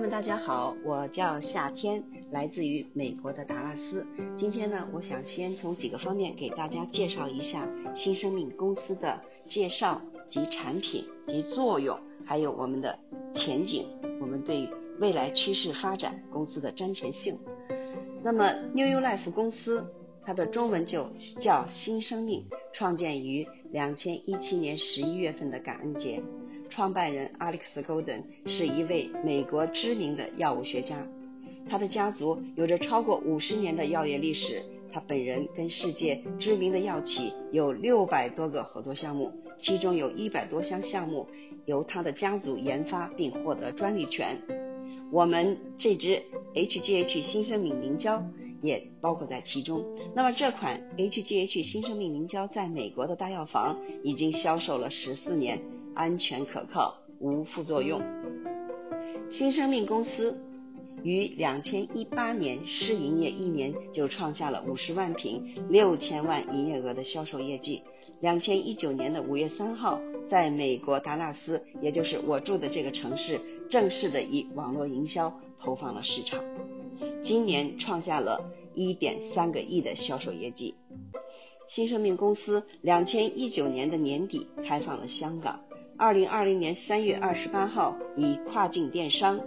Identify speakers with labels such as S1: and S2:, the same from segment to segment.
S1: 友们，大家好，我叫夏天，来自于美国的达拉斯。今天呢，我想先从几个方面给大家介绍一下新生命公司的介绍及产品及作用，还有我们的前景，我们对未来趋势发展公司的瞻前性。那么，New Life 公司它的中文就叫新生命，创建于两千一七年十一月份的感恩节。创办人 Alex Golden 是一位美国知名的药物学家，他的家族有着超过五十年的药业历史。他本人跟世界知名的药企有六百多个合作项目，其中有一百多项项目由他的家族研发并获得专利权。我们这支 HGH 新生命凝胶也包括在其中。那么这款 HGH 新生命凝胶在美国的大药房已经销售了十四年。安全可靠，无副作用。新生命公司于两千一八年试营业一年就创下了五十万瓶、六千万营业额的销售业绩。两千一九年的五月三号，在美国达拉斯，也就是我住的这个城市，正式的以网络营销投放了市场。今年创下了一点三个亿的销售业绩。新生命公司两千一九年的年底开放了香港。二零二零年三月二十八号，以跨境电商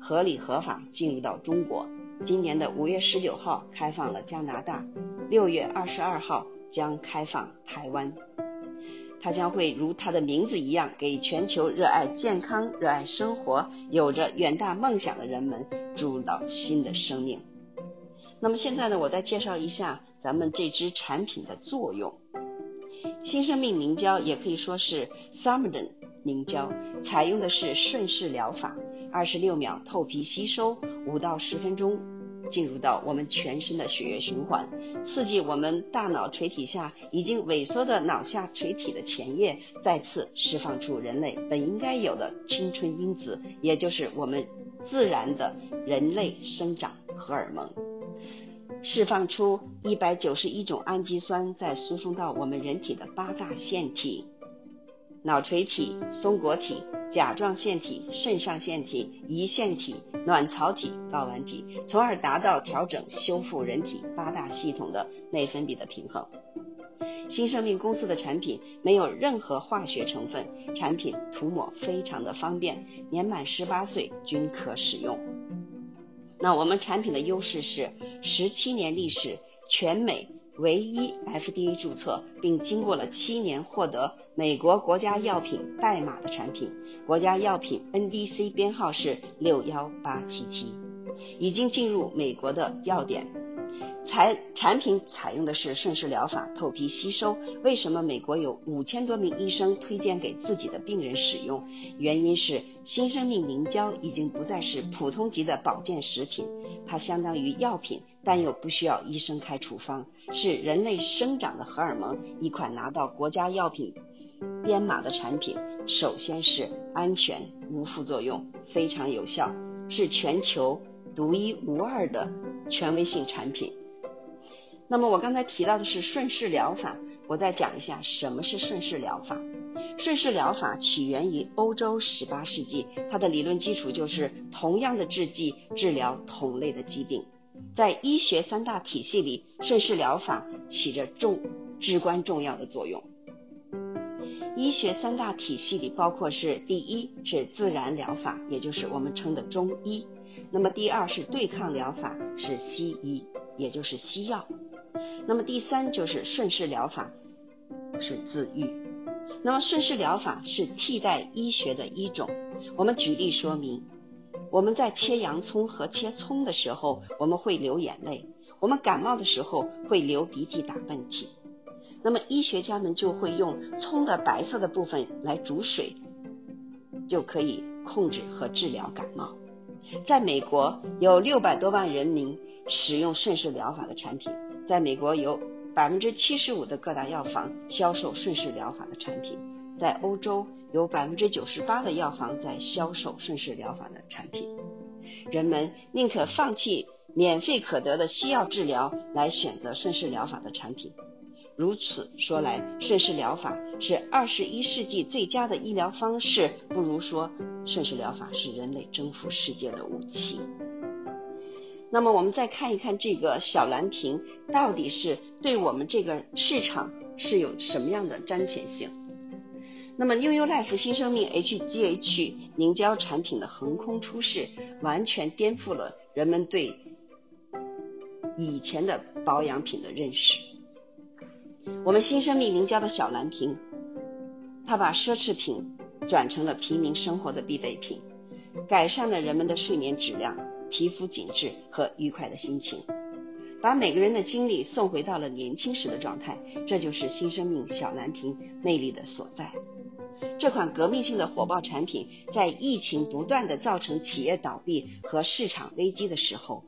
S1: 合理合法进入到中国。今年的五月十九号开放了加拿大，六月二十二号将开放台湾。它将会如它的名字一样，给全球热爱健康、热爱生活、有着远大梦想的人们注入到新的生命。那么现在呢，我再介绍一下咱们这支产品的作用。新生命凝胶也可以说是 s u m m e r 凝胶，采用的是顺势疗法，二十六秒透皮吸收，五到十分钟进入到我们全身的血液循环，刺激我们大脑垂体下已经萎缩的脑下垂体的前叶，再次释放出人类本应该有的青春因子，也就是我们自然的人类生长荷尔蒙。释放出一百九十一种氨基酸，再输送到我们人体的八大腺体：脑垂体、松果体、甲状腺体、肾上腺体、胰腺体、卵巢体、睾丸体，从而达到调整、修复人体八大系统的内分泌的平衡。新生命公司的产品没有任何化学成分，产品涂抹非常的方便，年满十八岁均可使用。那我们产品的优势是十七年历史，全美唯一 FDA 注册，并经过了七年获得美国国家药品代码的产品，国家药品 NDC 编号是六幺八七七，已经进入美国的药典。采产品采用的是顺势疗法，透皮吸收。为什么美国有五千多名医生推荐给自己的病人使用？原因是新生命凝胶已经不再是普通级的保健食品，它相当于药品，但又不需要医生开处方，是人类生长的荷尔蒙，一款拿到国家药品编码的产品。首先是安全、无副作用、非常有效，是全球独一无二的权威性产品。那么我刚才提到的是顺势疗法，我再讲一下什么是顺势疗法。顺势疗法起源于欧洲十八世纪，它的理论基础就是同样的制剂治疗同类的疾病。在医学三大体系里，顺势疗法起着重至关重要的作用。医学三大体系里包括是第一是自然疗法，也就是我们称的中医；那么第二是对抗疗法，是西医，也就是西药。那么第三就是顺势疗法，是自愈。那么顺势疗法是替代医学的一种。我们举例说明：我们在切洋葱和切葱的时候，我们会流眼泪；我们感冒的时候会流鼻涕、打喷嚏。那么医学家们就会用葱的白色的部分来煮水，就可以控制和治疗感冒。在美国有六百多万人民使用顺势疗法的产品。在美国有百分之七十五的各大药房销售顺势疗法的产品，在欧洲有百分之九十八的药房在销售顺势疗法的产品。人们宁可放弃免费可得的西药治疗，来选择顺势疗法的产品。如此说来，顺势疗法是二十一世纪最佳的医疗方式，不如说顺势疗法是人类征服世界的武器。那么，我们再看一看这个小蓝瓶到底是对我们这个市场是有什么样的彰显性？那么，New Life 新生命 HGH 凝胶产品的横空出世，完全颠覆了人们对以前的保养品的认识。我们新生命凝胶的小蓝瓶，它把奢侈品转成了平民生活的必备品，改善了人们的睡眠质量、皮肤紧致和愉快的心情，把每个人的精力送回到了年轻时的状态。这就是新生命小蓝瓶魅力的所在。这款革命性的火爆产品，在疫情不断的造成企业倒闭和市场危机的时候。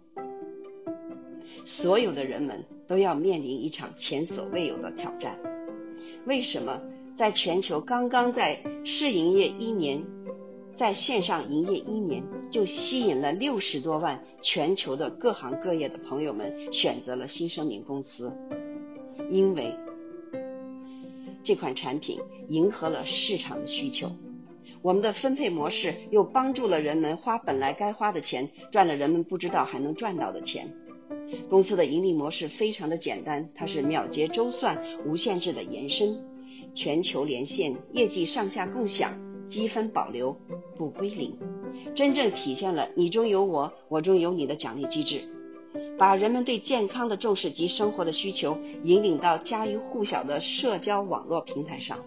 S1: 所有的人们都要面临一场前所未有的挑战。为什么在全球刚刚在试营业一年，在线上营业一年，就吸引了六十多万全球的各行各业的朋友们选择了新生命公司？因为这款产品迎合了市场的需求，我们的分配模式又帮助了人们花本来该花的钱，赚了人们不知道还能赚到的钱。公司的盈利模式非常的简单，它是秒结周算、无限制的延伸、全球连线、业绩上下共享、积分保留、不归零，真正体现了你中有我，我中有你的奖励机制，把人们对健康的重视及生活的需求引领到家喻户晓的社交网络平台上，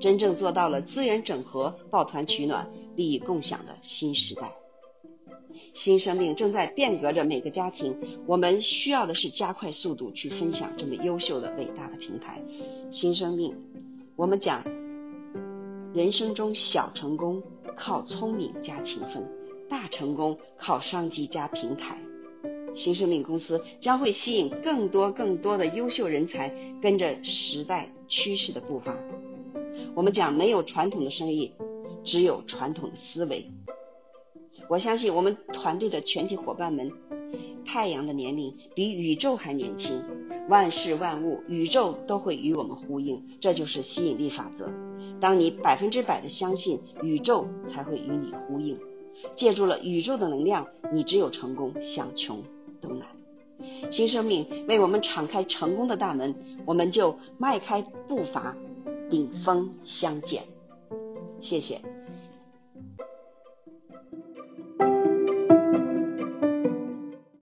S1: 真正做到了资源整合、抱团取暖、利益共享的新时代。新生命正在变革着每个家庭，我们需要的是加快速度去分享这么优秀的伟大的平台。新生命，我们讲人生中小成功靠聪明加勤奋，大成功靠商机加平台。新生命公司将会吸引更多更多的优秀人才，跟着时代趋势的步伐。我们讲没有传统的生意，只有传统的思维。我相信我们团队的全体伙伴们，太阳的年龄比宇宙还年轻，万事万物宇宙都会与我们呼应，这就是吸引力法则。当你百分之百的相信，宇宙才会与你呼应。借助了宇宙的能量，你只有成功，想穷都难。新生命为我们敞开成功的大门，我们就迈开步伐，顶峰相见。谢谢。